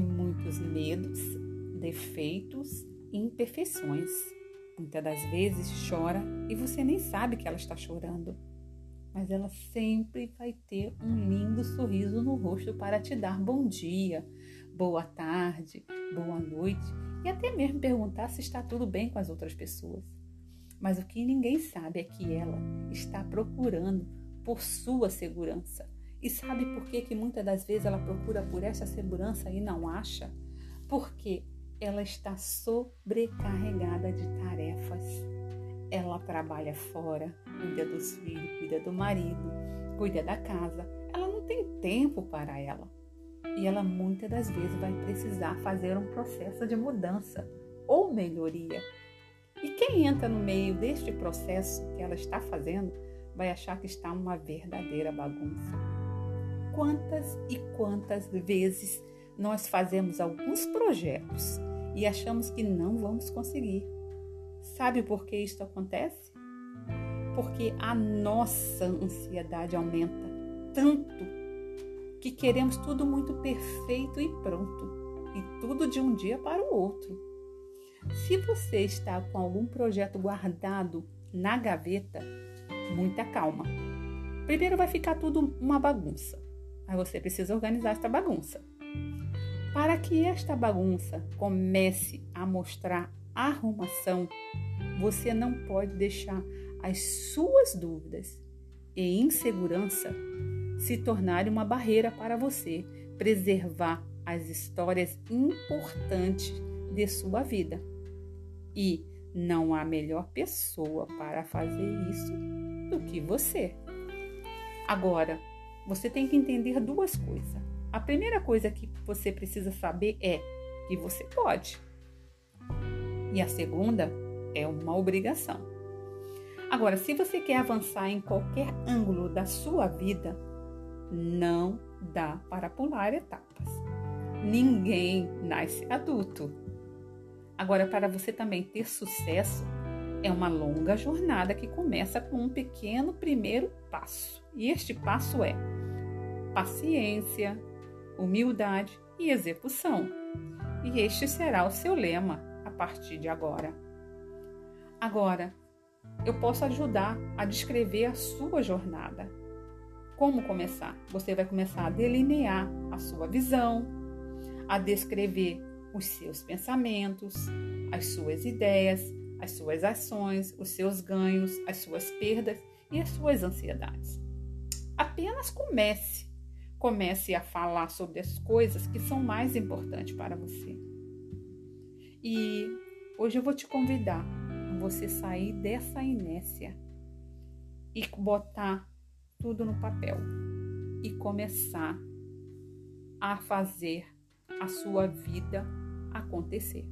muitos medos, defeitos e imperfeições. Muitas das vezes chora e você nem sabe que ela está chorando. Mas ela sempre vai ter um lindo sorriso no rosto para te dar bom dia, boa tarde, boa noite e até mesmo perguntar se está tudo bem com as outras pessoas. Mas o que ninguém sabe é que ela está procurando por sua segurança. E sabe por que, que muitas das vezes ela procura por essa segurança e não acha? Porque ela está sobrecarregada de tarefas. Ela trabalha fora, cuida dos filhos, cuida do marido, cuida da casa. Ela não tem tempo para ela. E ela muitas das vezes vai precisar fazer um processo de mudança ou melhoria. E quem entra no meio deste processo que ela está fazendo vai achar que está uma verdadeira bagunça. Quantas e quantas vezes nós fazemos alguns projetos e achamos que não vamos conseguir. Sabe por que isso acontece? Porque a nossa ansiedade aumenta tanto que queremos tudo muito perfeito e pronto, e tudo de um dia para o outro. Se você está com algum projeto guardado na gaveta, muita calma. Primeiro vai ficar tudo uma bagunça. Aí você precisa organizar esta bagunça. Para que esta bagunça comece a mostrar arrumação, você não pode deixar as suas dúvidas e insegurança se tornarem uma barreira para você preservar as histórias importantes de sua vida. E não há melhor pessoa para fazer isso do que você. Agora, você tem que entender duas coisas. A primeira coisa que você precisa saber é que você pode. E a segunda é uma obrigação. Agora, se você quer avançar em qualquer ângulo da sua vida, não dá para pular etapas. Ninguém nasce adulto. Agora, para você também ter sucesso, é uma longa jornada que começa com um pequeno primeiro passo. E este passo é paciência, humildade e execução. E este será o seu lema a partir de agora. Agora, eu posso ajudar a descrever a sua jornada. Como começar? Você vai começar a delinear a sua visão, a descrever os seus pensamentos, as suas ideias, as suas ações, os seus ganhos, as suas perdas e as suas ansiedades. Apenas comece comece a falar sobre as coisas que são mais importantes para você. E hoje eu vou te convidar a você sair dessa inércia e botar tudo no papel e começar a fazer a sua vida acontecer.